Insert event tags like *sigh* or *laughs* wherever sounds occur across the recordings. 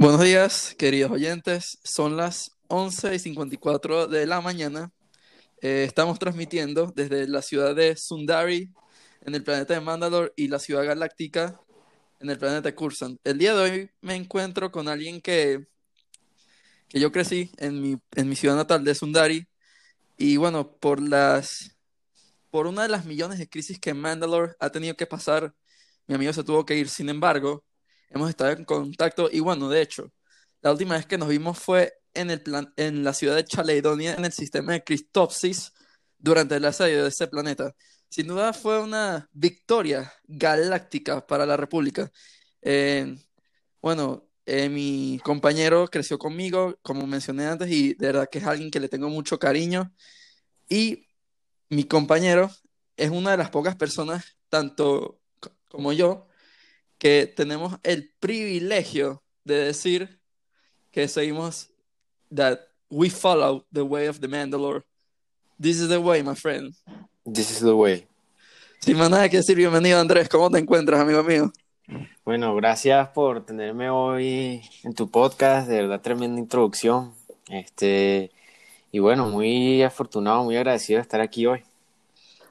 Buenos días, queridos oyentes. Son las 11 y 54 de la mañana. Eh, estamos transmitiendo desde la ciudad de Sundari, en el planeta de Mandalore, y la ciudad galáctica, en el planeta de Cursan. El día de hoy me encuentro con alguien que, que yo crecí en mi, en mi ciudad natal de Sundari. Y bueno, por las por una de las millones de crisis que Mandalore ha tenido que pasar, mi amigo se tuvo que ir. Sin embargo, hemos estado en contacto y bueno, de hecho, la última vez que nos vimos fue en, el plan, en la ciudad de Chaleidonia, en el sistema de Christopsis, durante el asedio de ese planeta. Sin duda fue una victoria galáctica para la República. Eh, bueno, eh, mi compañero creció conmigo, como mencioné antes, y de verdad que es alguien que le tengo mucho cariño. Y mi compañero es una de las pocas personas, tanto como yo, que tenemos el privilegio de decir que seguimos that we follow the way of the Mandalore. This is the way, my friend. This is the way. Sin más nada que decir, bienvenido Andrés, ¿cómo te encuentras, amigo mío? Bueno, gracias por tenerme hoy en tu podcast, de verdad tremenda introducción. Este, y bueno, muy afortunado, muy agradecido de estar aquí hoy.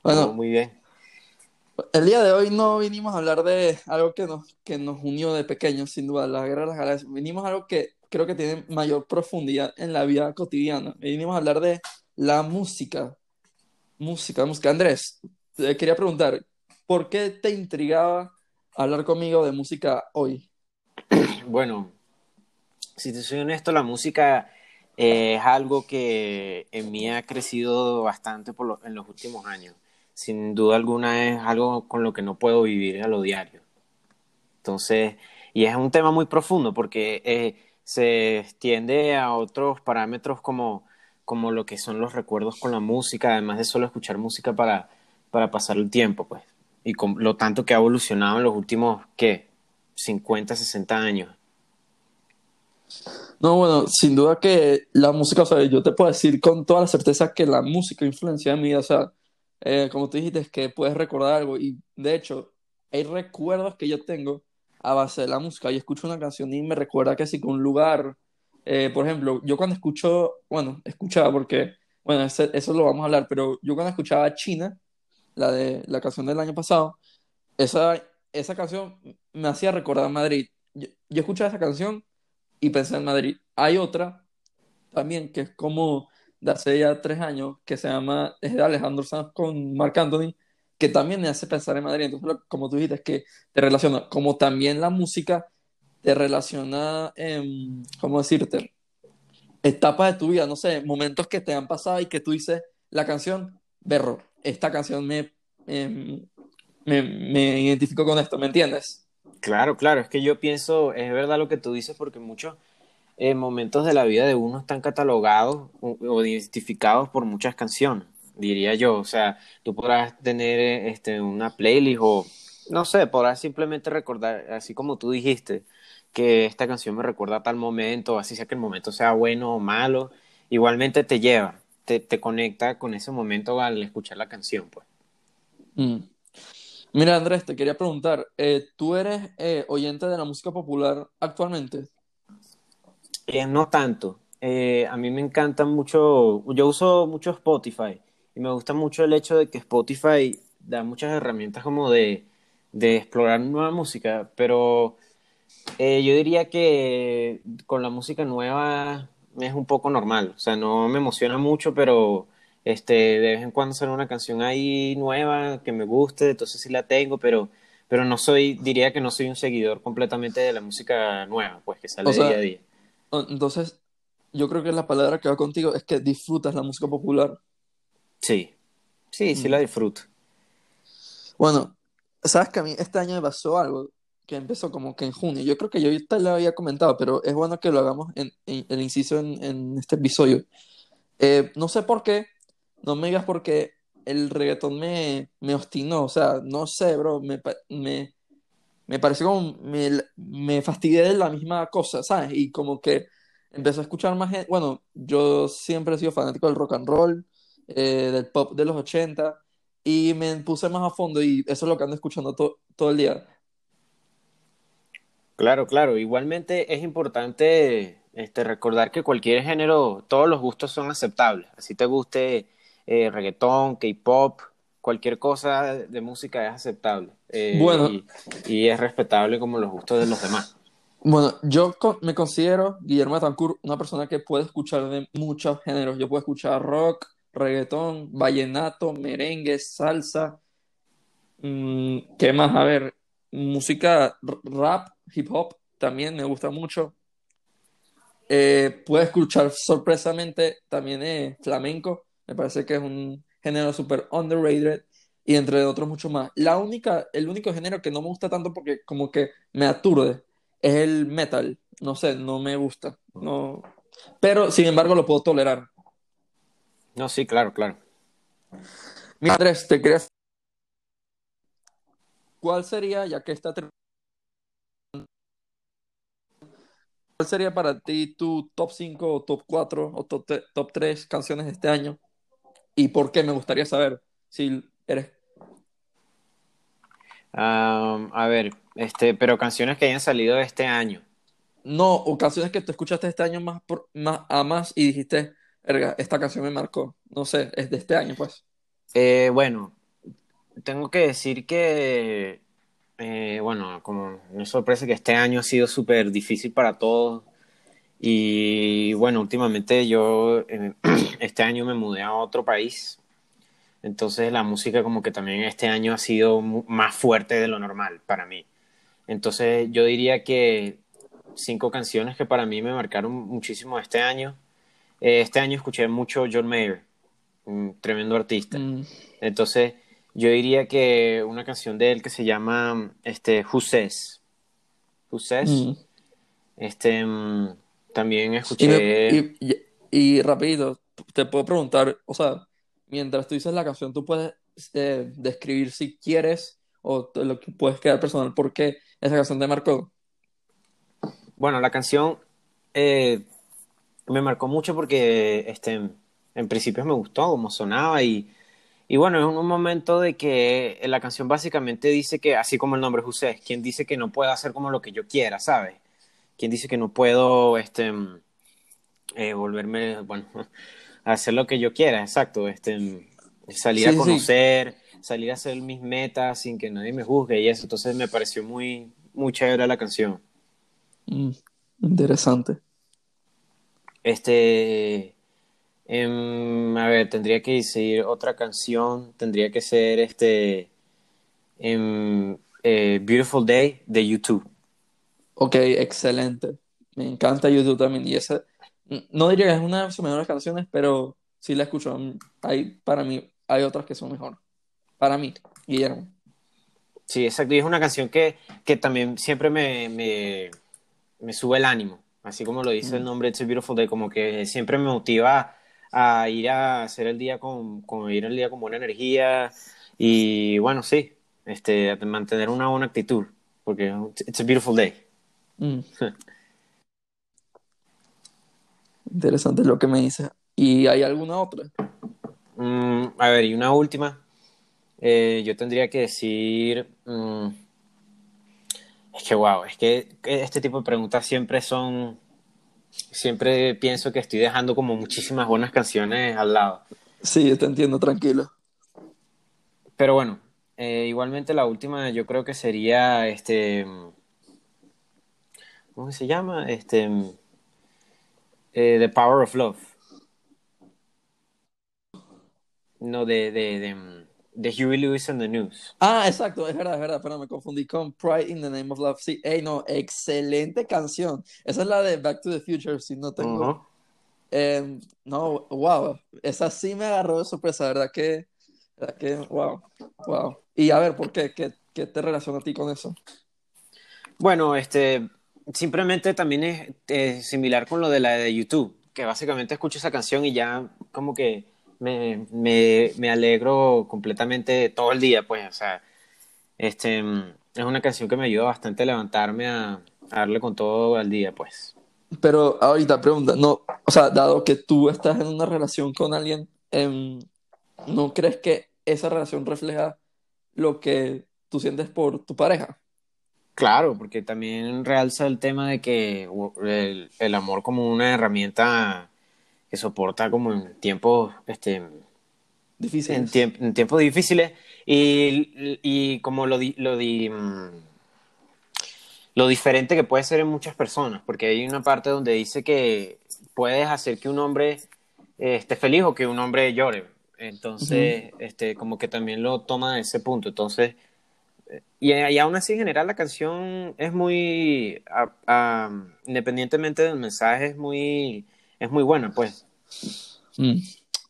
Bueno, Todo muy bien. El día de hoy no vinimos a hablar de algo que nos, que nos unió de pequeños, sin duda, la guerra de las galaxias. Vinimos a algo que creo que tiene mayor profundidad en la vida cotidiana. Vinimos a hablar de la música. Música, música. Andrés, te quería preguntar, ¿por qué te intrigaba hablar conmigo de música hoy? *clears throat* Bueno, si te soy honesto, la música es algo que en mí ha crecido bastante por lo- en los últimos años. Sin duda alguna es algo con lo que no puedo vivir a lo diario. Entonces, y es un tema muy profundo porque eh, se extiende a otros parámetros como, como lo que son los recuerdos con la música, además de solo escuchar música para, para pasar el tiempo, pues. Y con lo tanto que ha evolucionado en los últimos, ¿qué? 50, 60 años. No, bueno, sin duda que la música, o sea, yo te puedo decir con toda la certeza que la música influencia en mi vida, o sea, eh, como tú dijiste, es que puedes recordar algo y de hecho hay recuerdos que yo tengo a base de la música. Yo escucho una canción y me recuerda que sí que un lugar, eh, por ejemplo, yo cuando escucho, bueno, escuchaba porque, bueno, ese- eso lo vamos a hablar, pero yo cuando escuchaba China, la de la canción del año pasado, esa, esa canción me hacía recordar Madrid. Yo, yo escuchaba esa canción y pensé en Madrid. Hay otra también que es como de hace ya tres años, que se llama, es de Alejandro Sanz con Marc Anthony, que también me hace pensar en Madrid. Entonces, como tú dijiste, es que te relaciona, como también la música te relaciona, en, ¿cómo decirte? Etapas de tu vida, no sé, momentos que te han pasado y que tú dices, la canción, berro, esta canción me, em, me, me identifico con esto, ¿me entiendes? Claro, claro, es que yo pienso, es verdad lo que tú dices, porque muchos momentos de la vida de uno están catalogados o, o identificados por muchas canciones, diría yo. O sea, tú podrás tener eh, este, una playlist o, no sé, podrás simplemente recordar, así como tú dijiste, que esta canción me recuerda a tal momento, así sea que el momento sea bueno o malo, igualmente te lleva, te, te conecta con ese momento al escuchar la canción, pues. Mm. Mira, Andrés, te quería preguntar, eh, ¿tú eres eh, oyente de la música popular actualmente? Eh, no tanto. Eh, a mí me encanta mucho, yo uso mucho Spotify y me gusta mucho el hecho de que Spotify da muchas herramientas como de, de explorar nueva música, pero eh, yo diría que con la música nueva es un poco normal, o sea, no me emociona mucho, pero este, de vez en cuando sale una canción ahí nueva que me guste, entonces sí la tengo, pero, pero no soy, diría que no soy un seguidor completamente de la música nueva, pues que sale O sea, día a día. Entonces, yo creo que la palabra que va contigo es que disfrutas la música popular. Sí, sí, sí Mm. la disfruto. Bueno, sabes que a mí este año me pasó algo que empezó como que en junio. Yo creo que yo te lo había comentado, pero es bueno que lo hagamos en, en- el inciso en, en este episodio. Eh, no sé por qué, no me digas por qué el reggaetón me, me obstinó. O sea, no sé, bro, me, me, me pareció como me, me fastidié de la misma cosa, ¿sabes? Y como que empecé a escuchar más gente. Bueno, yo siempre he sido fanático del rock and roll, eh, del pop de los 80, y me puse más a fondo y eso es lo que ando escuchando to- todo el día. Claro, claro. Igualmente es importante este, recordar que cualquier género, todos los gustos son aceptables. Así te guste eh, reggaetón, K-pop, cualquier cosa de música es aceptable. Eh, Bueno. Y, y es respetable como los gustos de los demás. Bueno, yo me considero, Guillermo Betancourt, una persona que puede escuchar de muchos géneros. Yo puedo escuchar rock, reggaetón, vallenato, merengue, salsa. mm, ¿qué más? A ver, música rap, hip hop, también me gusta mucho. Eh, puedo escuchar sorpresamente también eh, flamenco. Me parece que es un género súper underrated. Y entre otros mucho más. La única, el único género que no me gusta tanto porque como que me aturde es el metal. No sé, no me gusta. No. Pero sin embargo lo puedo tolerar. No, sí, claro, claro. Mira, Andrés, te quería ¿Cuál sería, ya que está ¿Cuál sería para ti tu top 5 o top 4 o top 3 canciones de este año? ¿Y por qué? Me gustaría saber si eres... Am, a ver, este, pero canciones que hayan salido de este año. No, o canciones que tú escuchaste este año más, por, más a más y dijiste, verga, esta canción me marcó. No sé, es de este año, pues. Eh, bueno, tengo que decir que, eh, bueno, como no es sorpresa que este año ha sido súper difícil para todos. Y bueno, últimamente yo eh, *clears throat* este año me mudé a otro país. Entonces la música como que también este año ha sido más fuerte de lo normal para mí. Entonces yo diría que cinco canciones que para mí me marcaron muchísimo este año. Eh, este año escuché mucho John Mayer, un tremendo artista. Mm, Entonces, yo diría que una canción de él que se llama este, Who Says. Who Says. mm. Este, mm, también Y, escuché. me- y, y- y rapidito, te puedo preguntar, o sea, mientras tú dices la canción, tú puedes eh, describir si quieres o lo que puedes quedar personal, por qué esa canción te marcó. Bueno, la canción eh, me marcó mucho porque este, en principio me gustó como sonaba y, y bueno, es un momento de que la canción básicamente dice que, así como el nombre Says, quien dice que no puedo hacer como lo que yo quiera, ¿sabes? Quien dice que no puedo este, mm, eh, volverme, bueno, hacer lo que yo quiera, exacto, este, salir Sí, a sí. conocer, salir a hacer mis metas sin que nadie me juzgue y eso, entonces me pareció muy, muy chévere la canción. Mm, interesante. Este, em, a ver, tendría que decir otra canción, tendría que ser este, em, eh, Beautiful Day de YouTube. Ok, excelente. Me encanta YouTube también. Y esa, no diría que es una de sus mejores canciones, pero sí la escucho. Hay, para mí, hay otras que son mejor. Para mí, Guillermo. Sí, exacto, y es una canción que, que también siempre me, me, me sube el ánimo, así como lo dice el nombre It's a Beautiful Day, como que siempre me motiva a ir a hacer el día con, con ir el día con buena energía y bueno, sí, este, mantener una buena actitud, porque It's a Beautiful Day. Mm. *laughs* Interesante lo que me dices. ¿Y hay alguna otra? Mm, a ver, y una última. Eh, yo tendría que decir. mm, es que, wow, es que este tipo de preguntas siempre son. Siempre pienso que estoy dejando como muchísimas buenas canciones al lado. Sí, yo te entiendo, tranquilo. Pero bueno, eh, igualmente la última yo creo que sería este. ¿Cómo se llama? Este. Eh, The Power of Love. No, de, de, de, de Huey Lewis and the News. Ah, exacto, es verdad, es verdad, pero me confundí con Pride in the Name of Love. Sí, ey, no, excelente canción. Esa es la de Back to the Future, si no tengo. Eh, no, wow, esa sí me agarró de sorpresa, ¿verdad que, verdad que, wow, wow. Y a ver, ¿por qué? ¿Qué, qué te relaciona a ti con eso? Bueno, este, simplemente también es eh, similar con lo de la de YouTube, que básicamente escucho esa canción y ya como que me, me, me alegro completamente todo el día, pues, o sea, este, mm, es una canción que me ayuda bastante a levantarme a, a darle con todo al día, pues. Pero ahorita pregunta, no, o sea, dado que tú estás en una relación con alguien, em, ¿no crees que esa relación refleja lo que tú sientes por tu pareja? Claro, porque también realza el tema de que el, el amor como una herramienta que soporta como en tiempos este, Difíciles. En, en, tiempos difíciles y, y como lo, di, lo, di, mm, lo diferente que puede ser en muchas personas, porque hay una parte donde dice que puedes hacer que un hombre esté feliz o que un hombre llore. Entonces, uh -huh. este, como que también lo toma de ese punto. Entonces, y, y, aún así, en general, la canción es muy, independientemente del mensaje, es muy, es muy buena, pues. Mm.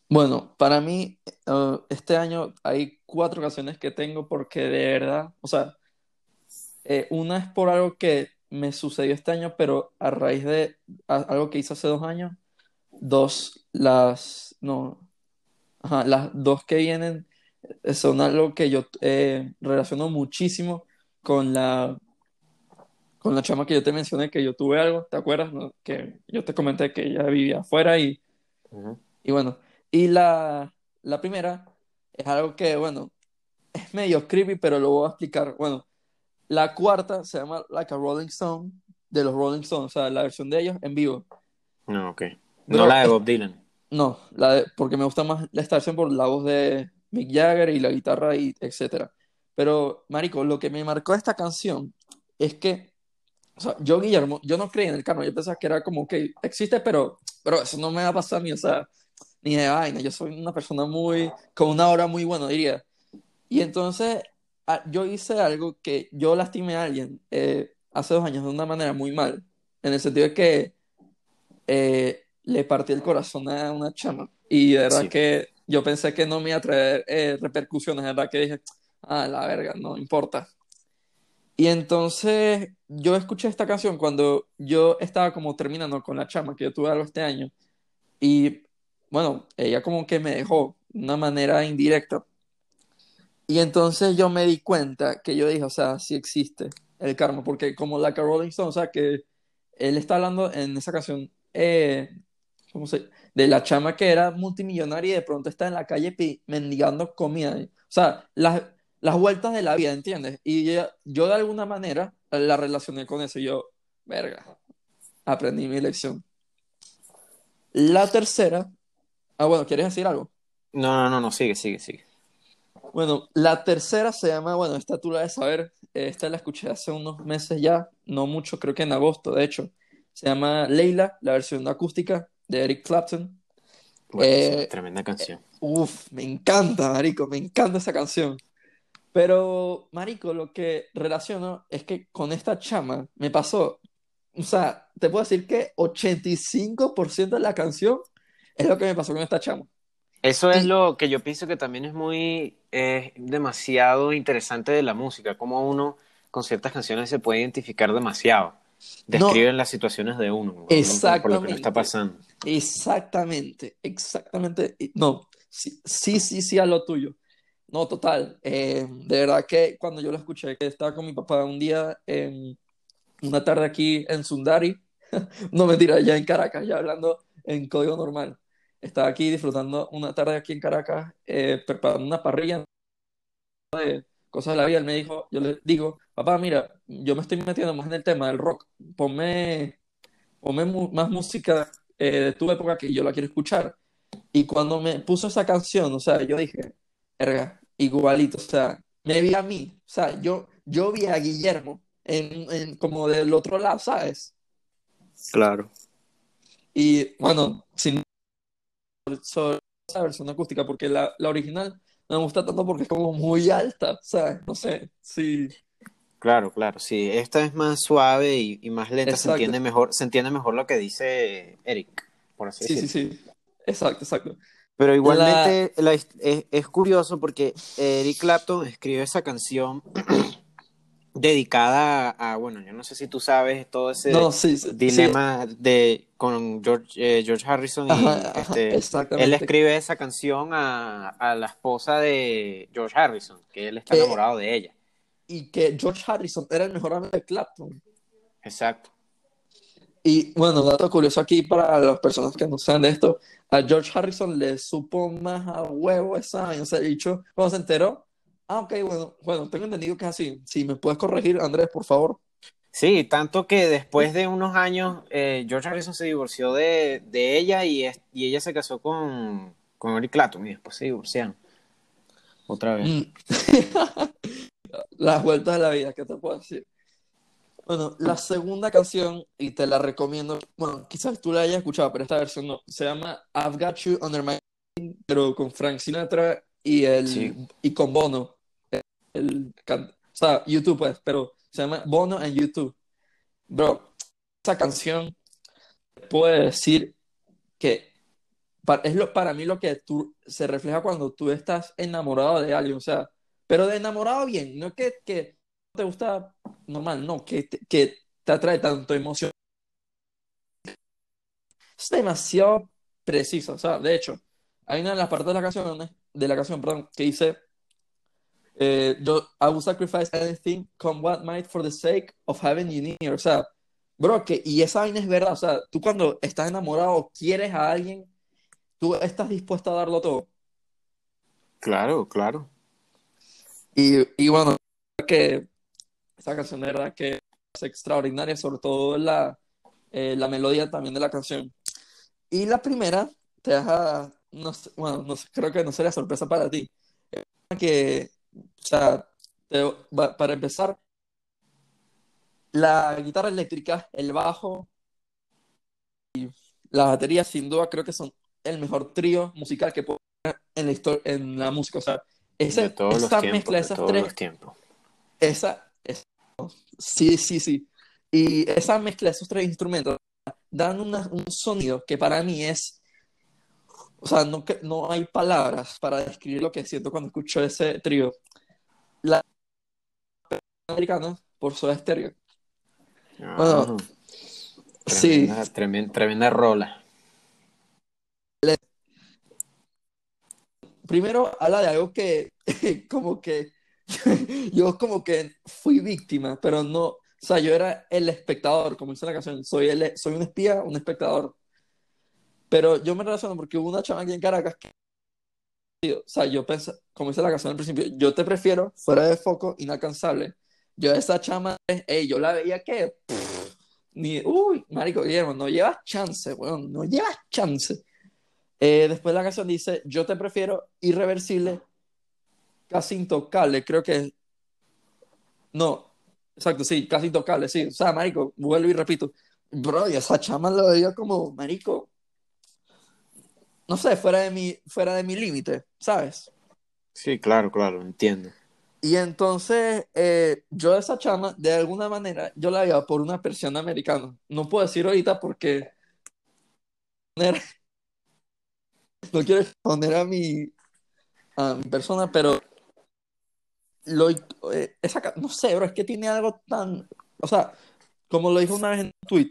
Bueno, para mí, uh, este año hay cuatro canciones que tengo porque de verdad, o sea, eh, una es por algo que me sucedió este año, pero a raíz de algo que hice hace dos años. Dos, las, no, ajá, las dos que vienen son algo que yo eh, relaciono muchísimo con la con la chama que yo te mencioné que yo tuve algo, ¿te acuerdas? No? Que yo te comenté que ella vivía afuera y, uh -huh. y bueno, y la, la primera es algo que, bueno, es medio creepy, pero lo voy a explicar. Bueno, la cuarta se llama Like a Rolling Stone, de los Rolling Stones, o sea, la versión de ellos en vivo. No, ok. No pero, la de Bob Dylan. No, la de, porque me gusta más esta versión por la voz de Mick Jagger y la guitarra y etcétera. Pero, marico, lo que me marcó esta canción es que o sea, yo, Guillermo, yo no creía en el karma, yo pensaba que era como que existe, pero, pero eso no me va a pasar a mí, o sea, ni de vaina, yo soy una persona muy, con una hora muy buena, diría. Y entonces yo hice algo que yo lastimé a alguien eh, hace dos años de una manera muy mal, en el sentido de que eh, le partí el corazón a una chama. Y de verdad sí. que yo pensé que no me iba a traer eh, repercusiones, verdad que dije, ah, la verga, no importa. Y entonces yo escuché esta canción cuando yo estaba como terminando con la chama, que yo tuve algo este año. Y bueno, ella como que me dejó de una manera indirecta. Y entonces yo me di cuenta que yo dije, o sea, sí existe el karma, porque como la que Rolling Stone, o sea, que él está hablando en esa canción, eh, ¿cómo se? De la chama que era multimillonaria y de pronto está en la calle mendigando comida. O sea, las, las vueltas de la vida, ¿entiendes? Y yo, yo de alguna manera la relacioné con eso y yo, verga, aprendí mi lección. La tercera Ah, bueno, ¿quieres decir algo? No, no, no, no, sigue, sigue, sigue. Bueno, la tercera se llama, bueno, esta tú la de saber, esta la escuché hace unos meses ya, no mucho, creo que en agosto, de hecho. Se llama Leila, la versión acústica de Eric Clapton. Bueno, eh, tremenda canción. Eh, uf, me encanta, Marico, me encanta esa canción. Pero, Marico, lo que relaciono es que con esta chama me pasó, o sea, te puedo decir que 85% de la canción es lo que me pasó con esta chama. Eso es lo que yo pienso que también es muy, es demasiado interesante de la música, como uno con ciertas canciones se puede identificar demasiado. Describen no, las situaciones de uno, exactamente, por lo que está pasando. Exactamente, exactamente. No, sí, sí, sí, sí a lo tuyo. No, total. Eh, de verdad que cuando yo lo escuché, que estaba con mi papá un día, en una tarde aquí en Sundari, *laughs* no mentira, ya en Caracas, ya hablando en código normal estaba aquí disfrutando una tarde aquí en Caracas, eh, preparando una parrilla de cosas de la vida. Él me dijo, yo le digo, papá, mira, yo me estoy metiendo más en el tema del rock, ponme, ponme mu más música eh, de tu época que yo la quiero escuchar. Y cuando me puso esa canción, o sea, yo dije, erga, igualito, o sea, me vi a mí, o sea, yo, yo vi a Guillermo en, en como del otro lado, ¿sabes? Claro. Y bueno, sin sobre esa versión acústica, porque la, la, original me gusta tanto porque es como muy alta, ¿sabes? No sé, sí. Claro, claro, sí. Esta es más suave y, y más lenta, se entiende, mejor, se entiende mejor lo que dice Eric, por así sí, decirlo. Sí, sí, exacto, exacto. Pero igualmente la... La, es, es, curioso porque Eric Clapton escribió esa canción *clears throat* dedicada a, bueno, yo no sé si tú sabes todo ese no, sí, sí, dilema sí. de con George, eh, George Harrison y ajá, este, *laughs* él escribe esa canción a, a, la esposa de George Harrison, que él está que, enamorado de ella. Y que George Harrison era el mejor amigo de Clapton. Exacto. Y bueno, dato curioso aquí para las personas que no saben de esto, a George Harrison le supo más a huevo esa, o sea, dicho, cuando se enteró, Ah, ok, bueno, bueno, tengo entendido que es así. Si me puedes corregir, Andrés, por favor. Sí, tanto que después de unos años, eh, George Harrison se divorció de, de ella y, es- y ella se casó con, con Eric Clapton y después se divorciaron. Otra vez. Mm. *laughs* Las vueltas de la vida, ¿qué te puedo decir? Bueno, la segunda canción, y te la recomiendo, bueno, quizás tú la hayas escuchado, pero esta versión no, se llama I've Got You Under My pero con Frank Sinatra y, el, Sí. y con Bono, el, o sea, YouTube pues, pero se llama Bono en YouTube. Bro, esa canción, puedo decir que es lo, para mí lo que tú, se refleja cuando tú estás enamorado de alguien, o sea, pero de enamorado bien, no que, que te gusta normal, no, que que te atrae tanto emoción. Es demasiado preciso, o sea, de hecho, hay una de las partes de la canción, de la canción, que dice, eh, yo, I would sacrifice anything, come what might, for the sake of having you near, o sea, bro, que, y esa vaina es verdad, o sea, tú cuando estás enamorado o quieres a alguien, tú estás dispuesto a darlo todo. Claro, claro. Y, y bueno, que esa canción de verdad que es extraordinaria, sobre todo la, eh, la melodía también de la canción. Y la primera te deja, no sé, bueno, no sé, creo que no sería sorpresa para ti. Que, o sea, te- para empezar, la guitarra eléctrica, el bajo, la batería, sin duda creo que son el mejor trío musical que puede en la historia, en la música. O sea, de todos esa tiempos, mezcla de de esas todos tres los tiempos. esa, esa- sí, sí, sí. Y esa mezcla de esos tres instrumentos dan una- un sonido que para mí es, o sea, no, que- no hay palabras para describir lo que siento cuando escucho ese trío. La americana por Soda Stereo. Bueno, Ah, Sí, tremenda, tremen- tremenda rola. primero habla de algo que *laughs* como que *laughs* yo como que fui víctima, pero no, o sea, yo era el espectador, como dice la canción, soy, el, soy un espía, un espectador. Pero yo me relaciono porque hubo una chama aquí en Caracas que, o sea, yo pensé, como dice la canción al principio, yo te prefiero fuera de foco, inalcanzable. Yo a esa chama, ey, yo la veía que, ni, uy, marico, Guillermo, no llevas chance, weón, no llevas chance. Eh, después la canción dice, yo te prefiero irreversible, casi intocable, creo que, no, exacto, sí, casi intocable, sí, o sea, marico, vuelvo y repito, bro, y esa chama lo veía como, marico, no sé, fuera de mi, fuera de mi límite, ¿sabes? Sí, claro, claro, entiendo. Y entonces, eh, yo esa chama, de alguna manera, yo la veía por una persiana americana. No puedo decir ahorita porque *laughs* no quiero exponer a mi, a mi persona, pero lo, eh, esa, no sé, bro, es que tiene algo tan, o sea, como lo dijo una vez en un tweet,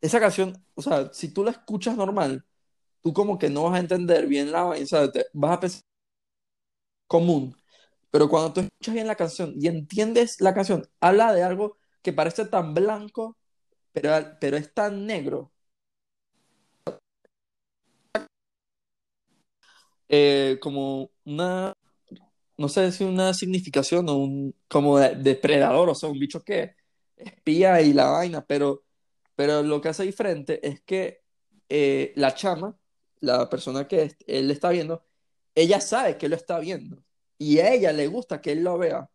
esa canción, o sea, si tú la escuchas normal, tú como que no vas a entender bien la vaina, o vas a pensar común, pero cuando tú escuchas bien la canción y entiendes la canción, habla de algo que parece tan blanco, pero, pero es tan negro. Eh, como una, no sé si una significación o un, como de- depredador, o sea, un bicho que espía y la vaina, pero, pero lo que hace diferente es que eh, la chama, la persona que él está viendo, ella sabe que lo está viendo y a ella le gusta que él lo vea,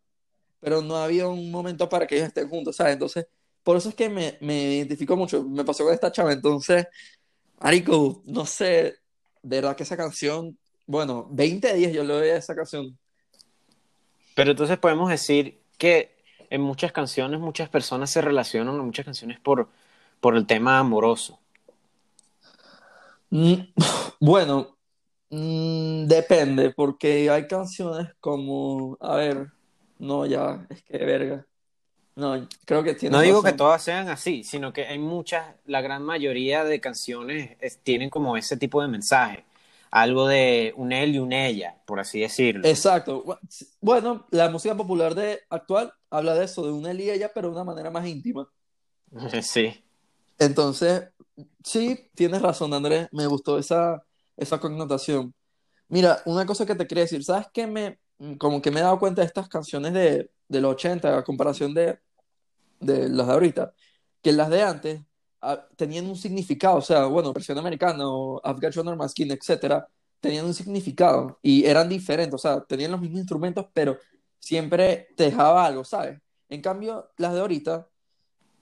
pero no había un momento para que ellos estén juntos, ¿sabes? Entonces, por eso es que me, me identifico mucho, me pasó con esta chava, entonces, Marico, no sé, de verdad que esa canción, bueno, 20 días yo le doy esa canción. Pero entonces podemos decir que en muchas canciones muchas personas se relacionan muchas canciones por, por el tema amoroso. Mm, *laughs* Bueno, mm, depende, porque hay canciones como, a ver, no, ya, es que verga. No, creo que tienes No digo que todas sean así, sino que hay muchas, la gran mayoría de canciones es- tienen como ese tipo de mensaje. Algo de un él y un ella, por así decirlo. Exacto. Bu- Bueno, la música popular de actual habla de eso, de una él y ella, pero de una manera más íntima. *laughs* Sí. Entonces, sí, tienes razón, Andrés, me gustó esa, esa connotación. Mira, una cosa que te quería decir, ¿sabes qué me, mm, como que me he dado cuenta de estas canciones de, de los 80 a comparación de, de las de ahorita, que las de antes ah, tenían un significado, o sea, bueno, versión americana o I've Got Your Normal Skin, etcétera, tenían un significado y eran diferentes, o sea, tenían los mismos instrumentos, pero siempre te dejaba algo, ¿sabes? En cambio, las de ahorita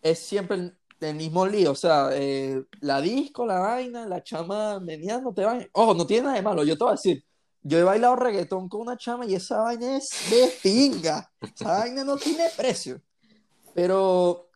es siempre el, el mismo lío, o sea, eh, la disco, la vaina, la chama meneando, te vaina. Ojo, no tiene nada de malo, yo te voy a decir, yo he bailado reggaetón con una chama y esa vaina es de pinga, esa vaina no tiene precio. Pero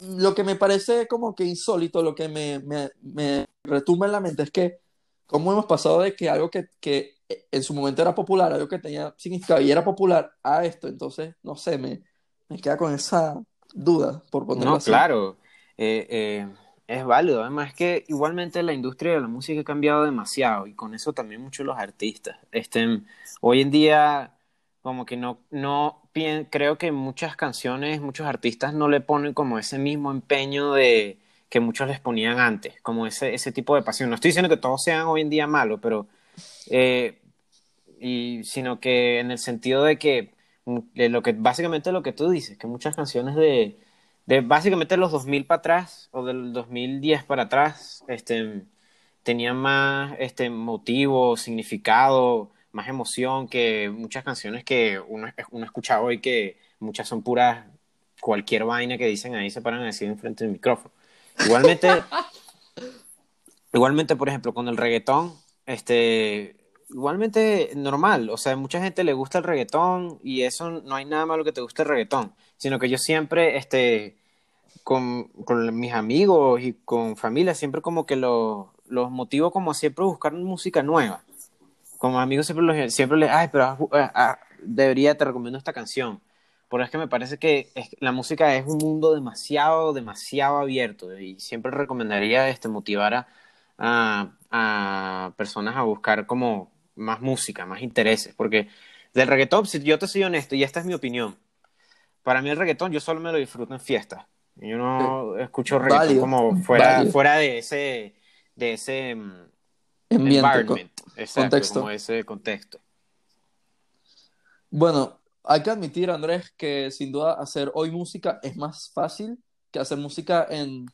lo que me parece como que insólito, lo que me, me, me retumba en la mente es que cómo hemos pasado de que algo que, que en su momento era popular, algo que tenía significado y era popular a esto, entonces, no sé, me, me queda con esa duda, por ponerlo No, así. claro, eh, eh, es válido. Además que igualmente la industria de la música ha cambiado demasiado y con eso también muchos los artistas. Este, hoy en día, como que no, no creo que muchas canciones, muchos artistas no le ponen como ese mismo empeño de que muchos les ponían antes, como ese, ese tipo de pasión. No estoy diciendo que todos sean hoy en día malos, pero eh, y sino que en el sentido de que mm, de lo que básicamente lo que tú dices, que muchas canciones de, de básicamente los 2000 para atrás o del 2010 para atrás, este tenían más este motivo, significado, más emoción que muchas canciones que uno, uno escucha hoy que muchas son puras cualquier vaina que dicen ahí se paran a decir enfrente del micrófono. Igualmente *laughs* Igualmente, por ejemplo, con el reggaetón, este, igualmente normal, o sea, mucha gente le gusta el reggaetón y eso no hay nada malo que te guste el reggaetón, sino que yo siempre, este, con, con mis amigos y con familia, siempre como que los, los motivo como a siempre buscar música nueva. Como amigos siempre, los, siempre les, ay, pero ah, ah, debería, te recomiendo esta canción. Porque es que me parece que es- la música es un mundo demasiado, demasiado abierto y siempre recomendaría este, motivar a, a, a personas a buscar como más música, más intereses. Porque del reggaetón, si yo te soy honesto, y esta es mi opinión, para mí el reggaetón yo solo me lo disfruto en fiestas. Yo no escucho reggaetón como fuera, fuera de ese, de ese mm, Ambiente, environment, exacto, contexto. como ese contexto. Bueno, hay que admitir, Andrés, que sin duda hacer hoy música es más fácil que hacer música en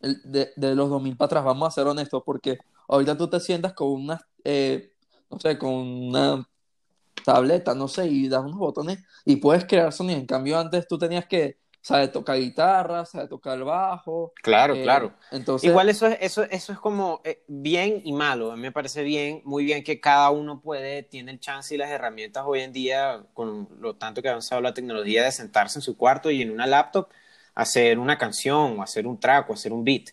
el- de, de los 2000 para atrás, vamos a ser honestos, porque ahorita tú te sientas con una, eh, no sé, con una tableta, no sé, y das unos botones y puedes crear sonido. En cambio, antes tú tenías que saber tocar guitarra, saber tocar el bajo. Claro, eh, claro. Entonces, Igual eso es, eso, eso es como eh, bien y malo. A mí me parece bien, muy bien que cada uno puede, tiene el chance y las herramientas hoy en día, con lo tanto que ha avanzado la tecnología, de sentarse en su cuarto y en una laptop hacer una canción o hacer un track o hacer un beat.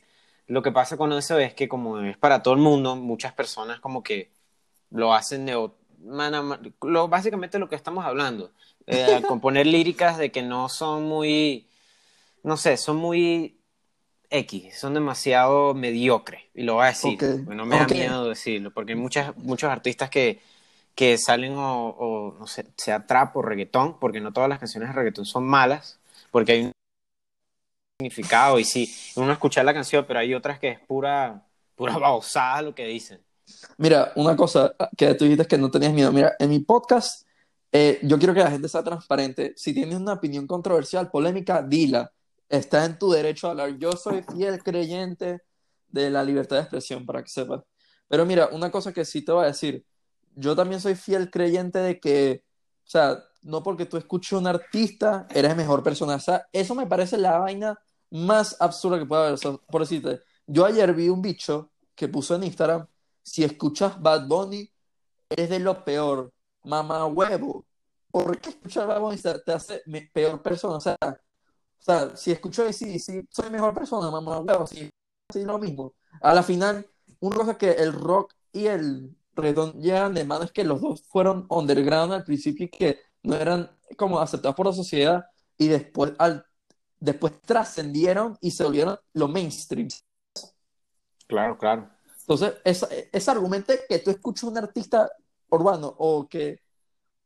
Lo que pasa con eso es que como es para todo el mundo, muchas personas como que lo hacen de mana- lo, básicamente lo que estamos hablando, eh, componer *laughs* líricas de que no son muy, no sé, son muy X, son demasiado mediocres, y lo voy a decir, no me da miedo decirlo, porque hay muchas, muchos artistas que, que salen o, o, no sé, sea trap o reggaetón, porque no todas las canciones de reggaetón son malas, porque hay un significado, y sí, uno escucha la canción, pero hay otras que es pura, pura *laughs* babosada lo que dicen. Mira, una cosa que tú dijiste que no tenías miedo. Mira, en mi podcast, eh, yo quiero que la gente sea transparente. Si tienes una opinión controversial, polémica, dila. Está en tu derecho a hablar. Yo soy fiel creyente de la libertad de expresión, para que sepas. Pero mira, una cosa que sí te voy a decir. Yo también soy fiel creyente de que, o sea, no porque tú escuches a un artista, eres mejor persona. O eso me parece la vaina más absurda que puede haber. Por decirte, yo ayer vi un bicho que puso en Instagram si escuchas Bad Bunny, eres de lo peor. Mamá huevo. ¿Por qué escuchar Bad Bunny te hace peor persona? O sea, o sea, si escucho sí, sí, soy mejor persona, mamá huevo, sí, sí, lo mismo. A la final, una cosa que el rock y el reggaetón llevan de mano es que los dos fueron underground al principio y que no eran como aceptados por la sociedad y después, al, después trascendieron y se volvieron lo mainstream. Claro, claro. Entonces, esa- ese argumento que tú escuchas un artista urbano o que,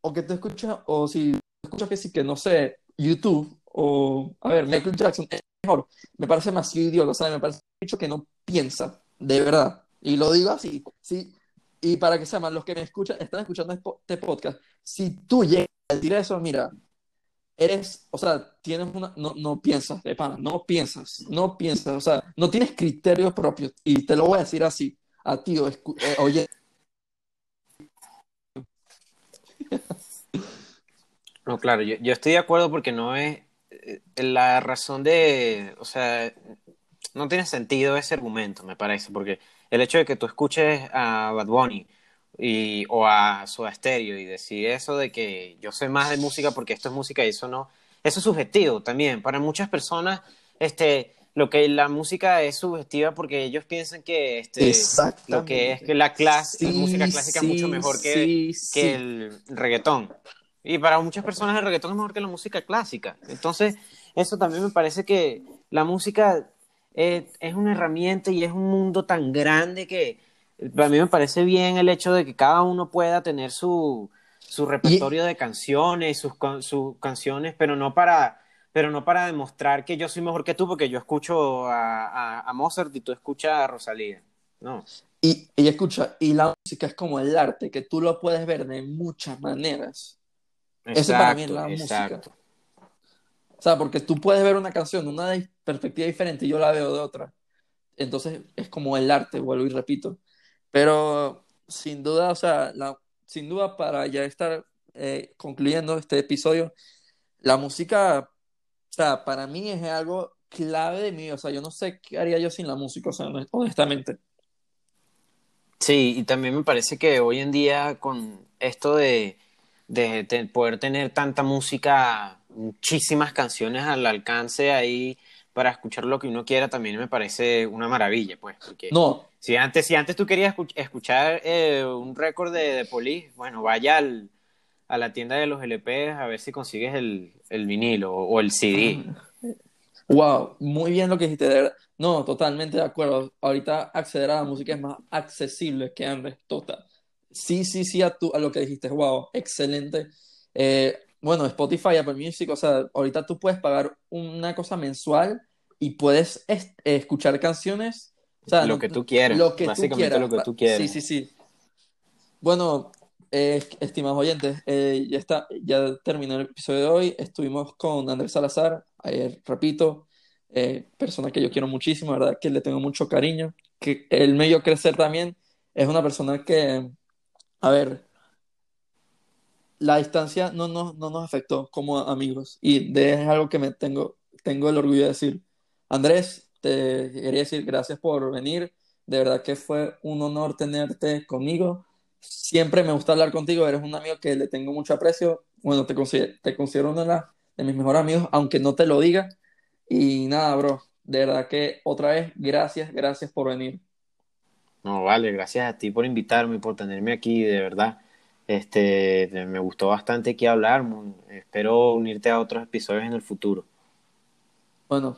o que tú escuchas, o si escuchas que sí, que no sé, YouTube o, a ver, Michael Jackson es mejor, me parece demasiado idiota, o sea, me parece bicho que no piensa, de verdad. Y lo digo así, sí, y para que sepan, los que me escuchan, están escuchando este podcast, si tú llegas a decir eso, mira, eres, o sea, tienes una, no, no piensas, de pana, no piensas, no piensas, o sea, no tienes criterios propios. Y te lo voy a decir así, a ti, eh, oye. *laughs* No, claro, yo, yo estoy de acuerdo porque no es eh, la razón de, o sea, no tiene sentido ese argumento, me parece, porque el hecho de que tú escuches a Bad Bunny y, o a Soda Stereo y decir eso de que yo sé más de música porque esto es música y eso no, eso es subjetivo también. Para muchas personas, este, lo que la música es subjetiva porque ellos piensan que este, lo que es que la clase, música clásica es mucho mejor que, que el reggaetón. Y para muchas personas el reggaetón es mejor que la música clásica. Entonces, eso también me parece que la música es, una herramienta y es un mundo tan grande que a mí me parece bien el hecho de que cada uno pueda tener su, su repertorio de canciones, sus, sus canciones, pero no para pero no para demostrar que yo soy mejor que tú porque yo escucho a, a, Mozart y tú escuchas a Rosalía. No. Y, y, escucha, y la música es como el arte, que tú lo puedes ver de muchas maneras. Eso para mí es la música. O sea, porque tú puedes ver una canción de una perspectiva diferente y yo la veo de otra. Entonces es como el arte, vuelvo y repito. Pero sin duda, o sea, la, sin duda para ya estar eh, concluyendo este episodio, la música, o sea, para mí es algo clave de mí. O sea, yo no sé qué haría yo sin la música, o sea, honestamente. Sí, y también me parece que hoy en día con esto de, de poder tener tanta música muchísimas canciones al alcance ahí para escuchar lo que uno quiera también me parece una maravilla, pues. Porque no. Si antes, si antes tú querías escuchar eh, un récord de, de Police, bueno, vaya al, a la tienda de los LP a ver si consigues el, el vinilo o, el CD. Wow, muy bien lo que dijiste. No, totalmente de acuerdo. Ahorita acceder a la música es más accesible que antes. Total. Sí, sí, sí, a, tú, a lo que dijiste. Wow, excelente. Eh, bueno, Spotify, Apple Music, o sea, ahorita tú puedes pagar una cosa mensual y puedes escuchar canciones. O sea, lo que tú quieres. Lo que tú quieras. lo que tú quieres. Sí, sí, sí. Bueno, eh, estimados oyentes, eh, ya está, ya terminó el episodio de hoy. Estuvimos con Andrés Salazar, repito, eh, persona que yo quiero muchísimo, verdad que le tengo mucho cariño, que el medio crecer también es una persona que, a ver, la distancia no, no, no nos afectó como amigos y de, es algo que me tengo, tengo el orgullo de decir. Andrés, te quería decir gracias por venir, de verdad que fue un honor tenerte conmigo. Siempre me gusta hablar contigo, eres un amigo que le tengo mucho aprecio. Bueno, te considero, te considero uno de, mis mejores amigos, aunque no te lo diga. Y nada, bro, de verdad que otra vez, gracias, gracias por venir. No, vale, gracias a ti por invitarme, por tenerme aquí, de verdad. Este, me gustó bastante aquí hablar. Espero unirte a otros episodios en el futuro. Bueno,